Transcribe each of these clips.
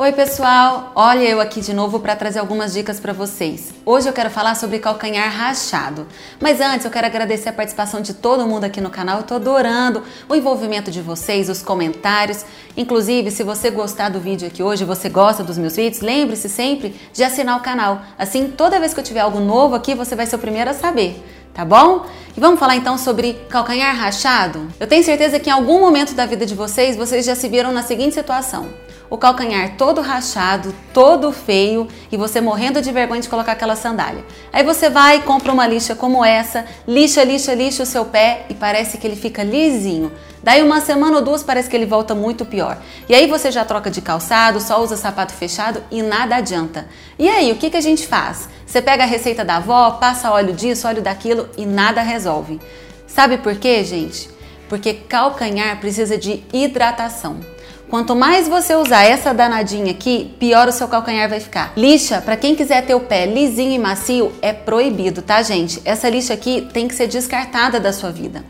Oi pessoal, olha eu aqui de novo para trazer algumas dicas para vocês. Hoje eu quero falar sobre calcanhar rachado. Mas antes eu quero agradecer a participação de todo mundo aqui no canal. Eu tô adorando o envolvimento de vocês, os comentários. Inclusive, se você gostar do vídeo aqui hoje, você gosta dos meus vídeos, lembre-se sempre de assinar o canal. Assim, toda vez que eu tiver algo novo aqui, você vai ser o primeiro a saber tá bom? E vamos falar então sobre calcanhar rachado? Eu tenho certeza que em algum momento da vida de vocês, vocês já se viram na seguinte situação o calcanhar todo rachado, todo feio e você morrendo de vergonha de colocar aquela sandália. Aí você vai e compra uma lixa como essa, lixa, lixa, lixa o seu pé e parece que ele fica lisinho. Daí uma semana ou duas parece que ele volta muito pior. E aí você já troca de calçado, só usa sapato fechado e nada adianta. E aí, o que, que a gente faz? Você pega a receita da avó, passa óleo disso, óleo daquilo e nada resolve. Sabe por quê, gente? Porque calcanhar precisa de hidratação. Quanto mais você usar essa danadinha aqui, pior o seu calcanhar vai ficar. Lixa, para quem quiser ter o pé lisinho e macio, é proibido, tá, gente? Essa lixa aqui tem que ser descartada da sua vida.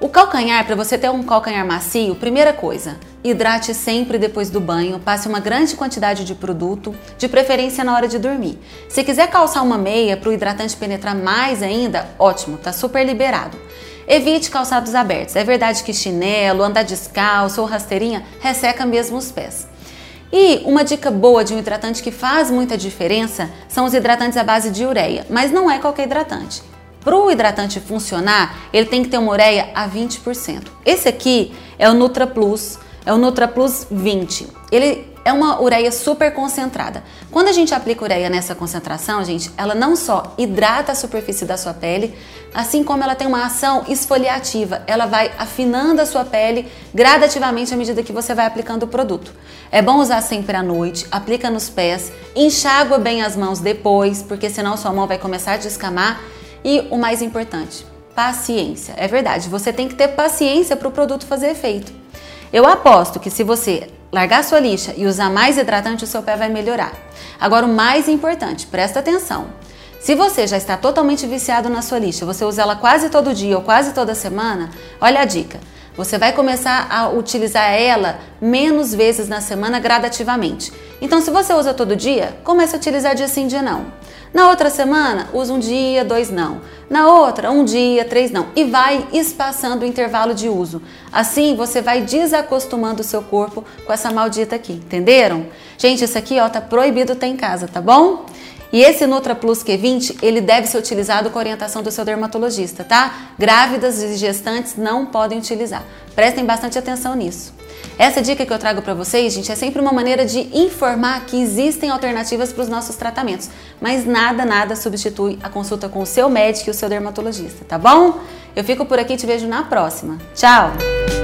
O calcanhar, para você ter um calcanhar macio, primeira coisa, hidrate sempre depois do banho, passe uma grande quantidade de produto, de preferência na hora de dormir. Se quiser calçar uma meia para o hidratante penetrar mais ainda, ótimo, tá super liberado. Evite calçados abertos. É verdade que chinelo, andar descalço ou rasteirinha resseca mesmo os pés. E uma dica boa de um hidratante que faz muita diferença são os hidratantes à base de ureia, mas não é qualquer hidratante. Para o hidratante funcionar, ele tem que ter uma ureia a 20%. Esse aqui é o Nutra Plus, é o Nutra Plus 20. Ele é uma ureia super concentrada. Quando a gente aplica ureia nessa concentração, gente, ela não só hidrata a superfície da sua pele, assim como ela tem uma ação esfoliativa. Ela vai afinando a sua pele gradativamente à medida que você vai aplicando o produto. É bom usar sempre à noite, aplica nos pés, enxágua bem as mãos depois, porque senão sua mão vai começar a descamar. E o mais importante, paciência. É verdade, você tem que ter paciência para o produto fazer efeito. Eu aposto que se você largar sua lixa e usar mais hidratante, o seu pé vai melhorar. Agora, o mais importante, presta atenção. Se você já está totalmente viciado na sua lixa, você usa ela quase todo dia ou quase toda semana, olha a dica. Você vai começar a utilizar ela menos vezes na semana gradativamente. Então, se você usa todo dia, comece a utilizar dia sim, dia não. Na outra semana, usa um dia, dois não. Na outra, um dia, três não. E vai espaçando o intervalo de uso. Assim, você vai desacostumando o seu corpo com essa maldita aqui, entenderam? Gente, isso aqui, ó, tá proibido ter em casa, tá bom? E esse Nutra Plus Q20, ele deve ser utilizado com orientação do seu dermatologista, tá? Grávidas e gestantes não podem utilizar. Prestem bastante atenção nisso. Essa dica que eu trago para vocês, gente, é sempre uma maneira de informar que existem alternativas para os nossos tratamentos, mas nada, nada substitui a consulta com o seu médico e o seu dermatologista, tá bom? Eu fico por aqui e te vejo na próxima. Tchau!